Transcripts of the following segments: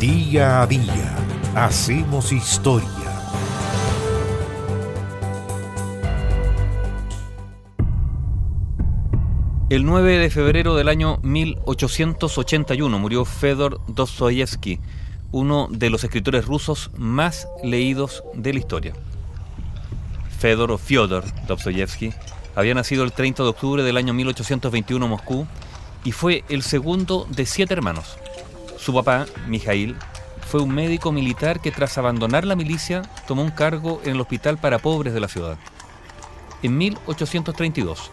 Día a día hacemos historia. El 9 de febrero del año 1881 murió Fedor Dostoyevsky, uno de los escritores rusos más leídos de la historia. Fedor Fyodor Dostoyevsky había nacido el 30 de octubre del año 1821 en Moscú y fue el segundo de siete hermanos. Su papá, Mijail, fue un médico militar que tras abandonar la milicia tomó un cargo en el hospital para pobres de la ciudad. En 1832,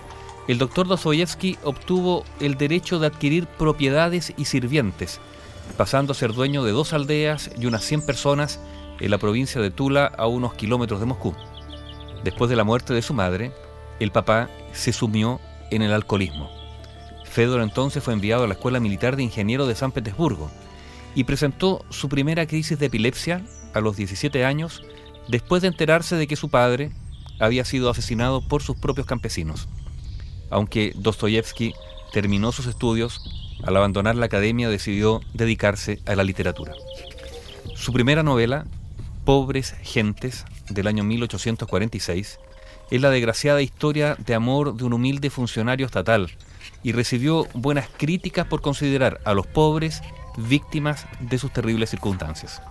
el doctor Dostoyevsky obtuvo el derecho de adquirir propiedades y sirvientes, pasando a ser dueño de dos aldeas y unas 100 personas en la provincia de Tula a unos kilómetros de Moscú. Después de la muerte de su madre, el papá se sumió en el alcoholismo. Fedor entonces fue enviado a la Escuela Militar de Ingenieros de San Petersburgo y presentó su primera crisis de epilepsia a los 17 años después de enterarse de que su padre había sido asesinado por sus propios campesinos. Aunque Dostoyevsky terminó sus estudios, al abandonar la academia decidió dedicarse a la literatura. Su primera novela, Pobres Gentes, del año 1846, es la desgraciada historia de amor de un humilde funcionario estatal y recibió buenas críticas por considerar a los pobres víctimas de sus terribles circunstancias.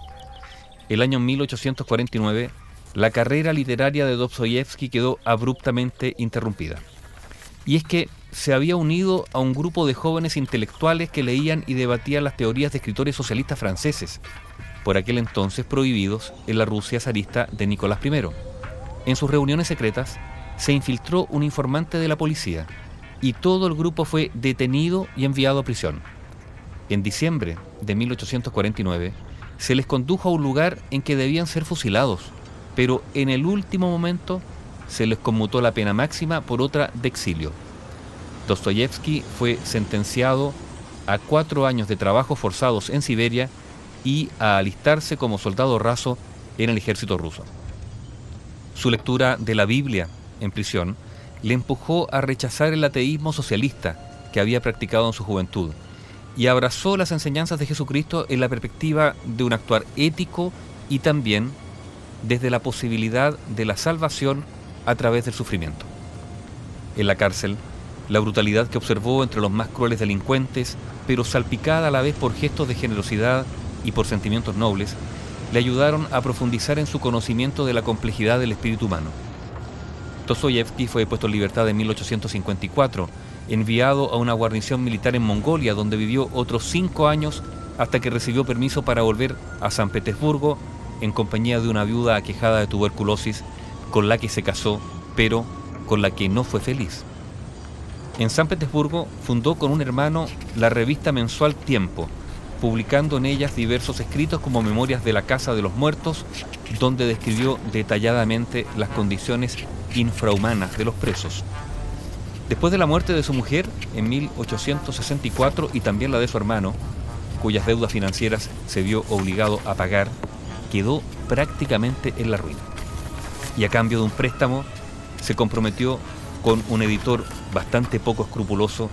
El año 1849, la carrera literaria de Dostoyevsky quedó abruptamente interrumpida. Y es que se había unido a un grupo de jóvenes intelectuales que leían y debatían las teorías de escritores socialistas franceses, por aquel entonces prohibidos en la Rusia zarista de Nicolás I. En sus reuniones secretas se infiltró un informante de la policía y todo el grupo fue detenido y enviado a prisión. En diciembre de 1849 se les condujo a un lugar en que debían ser fusilados, pero en el último momento se les conmutó la pena máxima por otra de exilio. Dostoyevsky fue sentenciado a cuatro años de trabajos forzados en Siberia y a alistarse como soldado raso en el ejército ruso. Su lectura de la Biblia en prisión le empujó a rechazar el ateísmo socialista que había practicado en su juventud y abrazó las enseñanzas de Jesucristo en la perspectiva de un actuar ético y también desde la posibilidad de la salvación a través del sufrimiento. En la cárcel, la brutalidad que observó entre los más crueles delincuentes, pero salpicada a la vez por gestos de generosidad y por sentimientos nobles, le ayudaron a profundizar en su conocimiento de la complejidad del espíritu humano. Dostoyevsky fue puesto en libertad en 1854, enviado a una guarnición militar en Mongolia, donde vivió otros cinco años hasta que recibió permiso para volver a San Petersburgo en compañía de una viuda aquejada de tuberculosis, con la que se casó, pero con la que no fue feliz. En San Petersburgo fundó con un hermano la revista mensual Tiempo, publicando en ellas diversos escritos como Memorias de la Casa de los Muertos, donde describió detalladamente las condiciones infrahumanas de los presos. Después de la muerte de su mujer en 1864 y también la de su hermano, cuyas deudas financieras se vio obligado a pagar, quedó prácticamente en la ruina. Y a cambio de un préstamo, se comprometió con un editor bastante poco escrupuloso,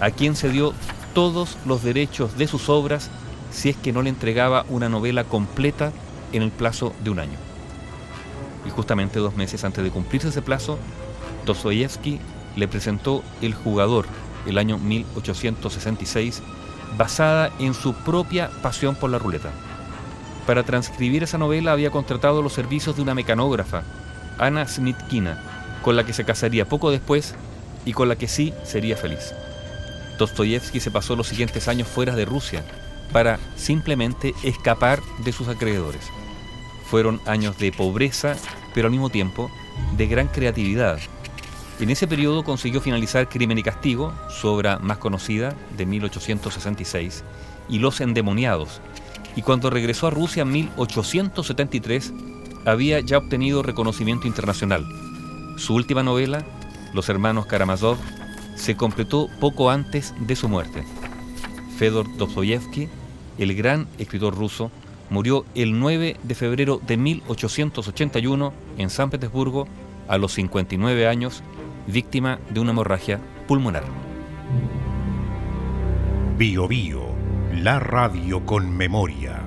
a quien se dio todos los derechos de sus obras si es que no le entregaba una novela completa en el plazo de un año. Y justamente dos meses antes de cumplirse ese plazo, Dostoyevsky le presentó El jugador, el año 1866, basada en su propia pasión por la ruleta. Para transcribir esa novela había contratado los servicios de una mecanógrafa, Ana Snitkina, con la que se casaría poco después y con la que sí sería feliz. Dostoyevsky se pasó los siguientes años fuera de Rusia para simplemente escapar de sus acreedores. Fueron años de pobreza, pero al mismo tiempo de gran creatividad. En ese periodo consiguió finalizar Crimen y Castigo, su obra más conocida, de 1866, y Los Endemoniados. Y cuando regresó a Rusia en 1873, había ya obtenido reconocimiento internacional. Su última novela, Los Hermanos Karamazov, se completó poco antes de su muerte. Fedor Dostoyevsky, el gran escritor ruso, murió el 9 de febrero de 1881 en San Petersburgo a los 59 años, víctima de una hemorragia pulmonar. Bio Bio, la radio con memoria.